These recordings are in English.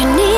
you need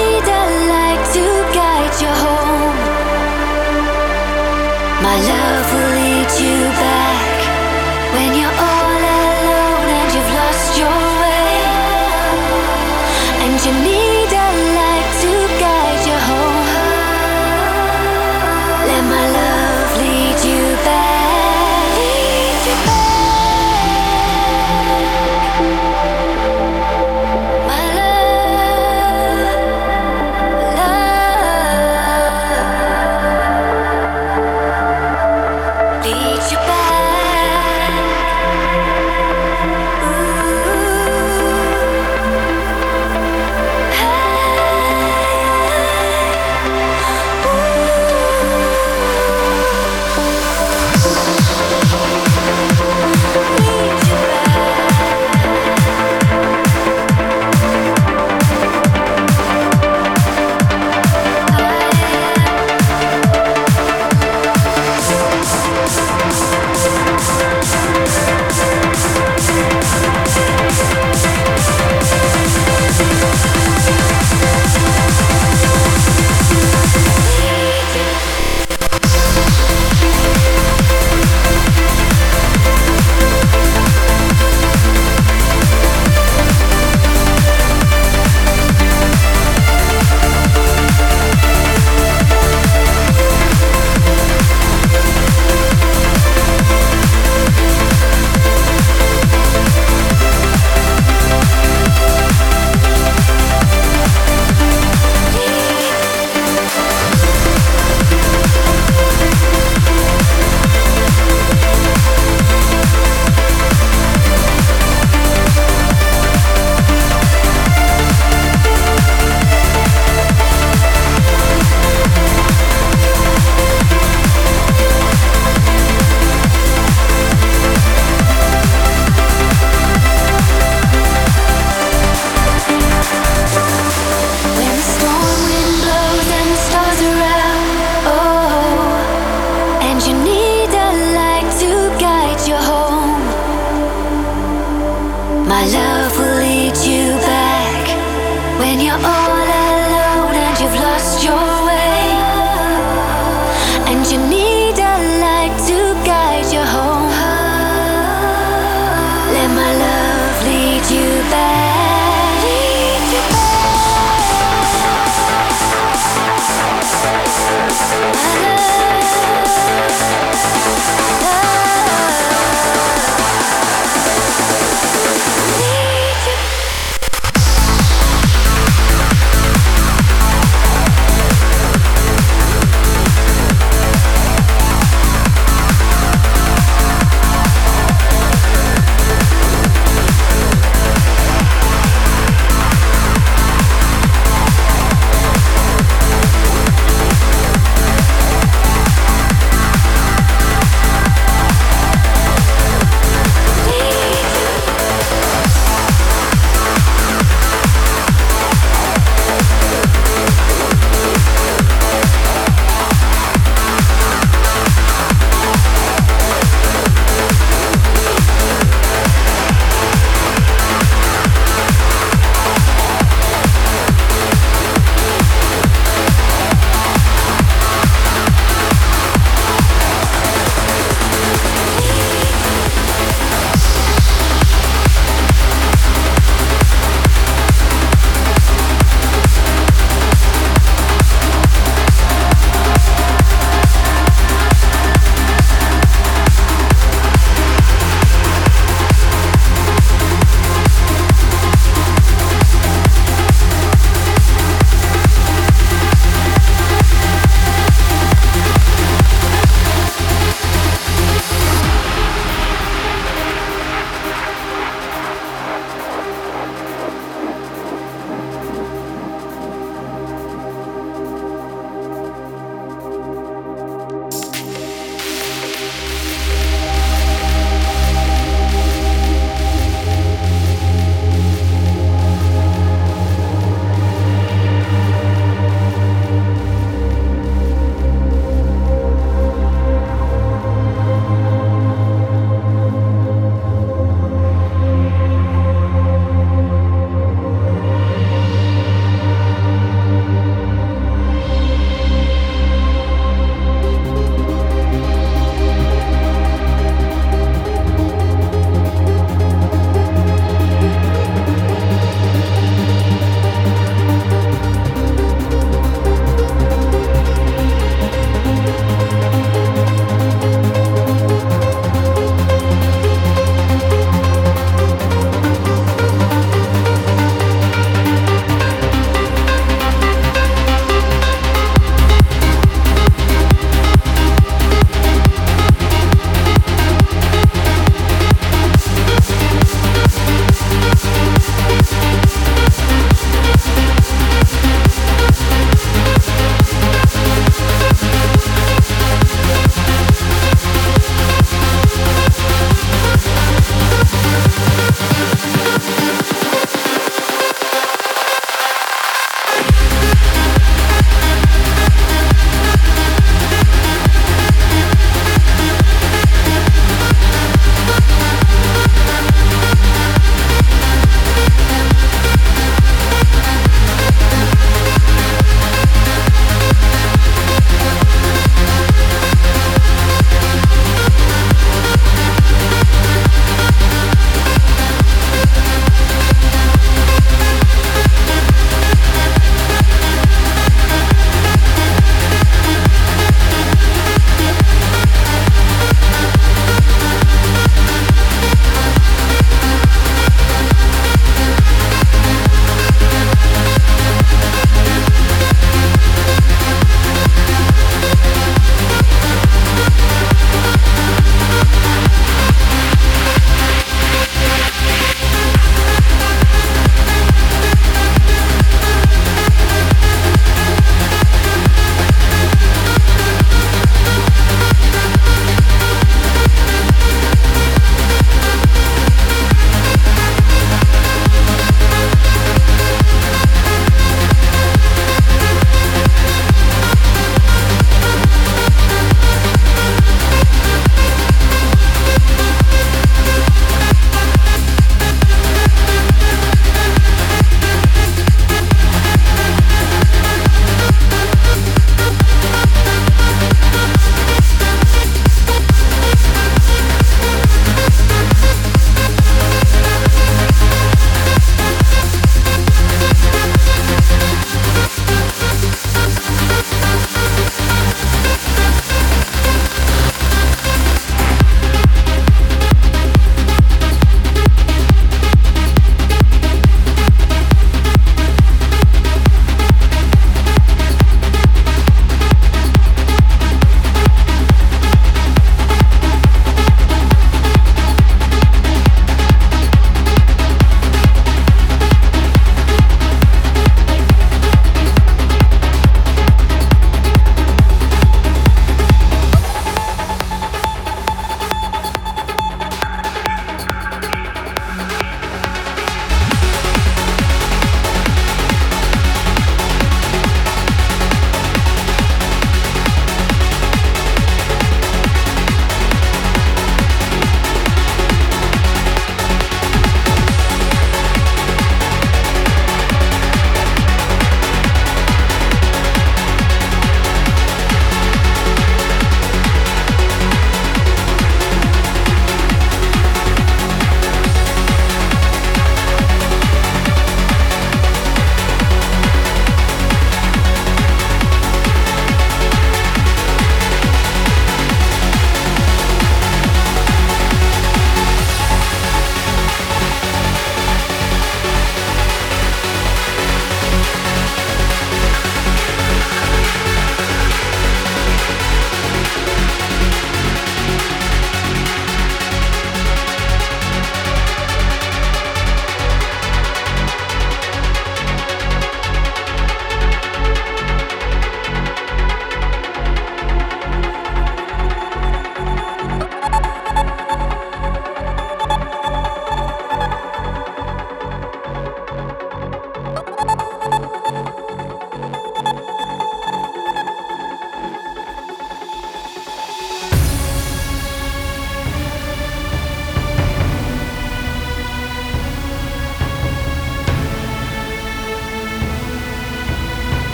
My love will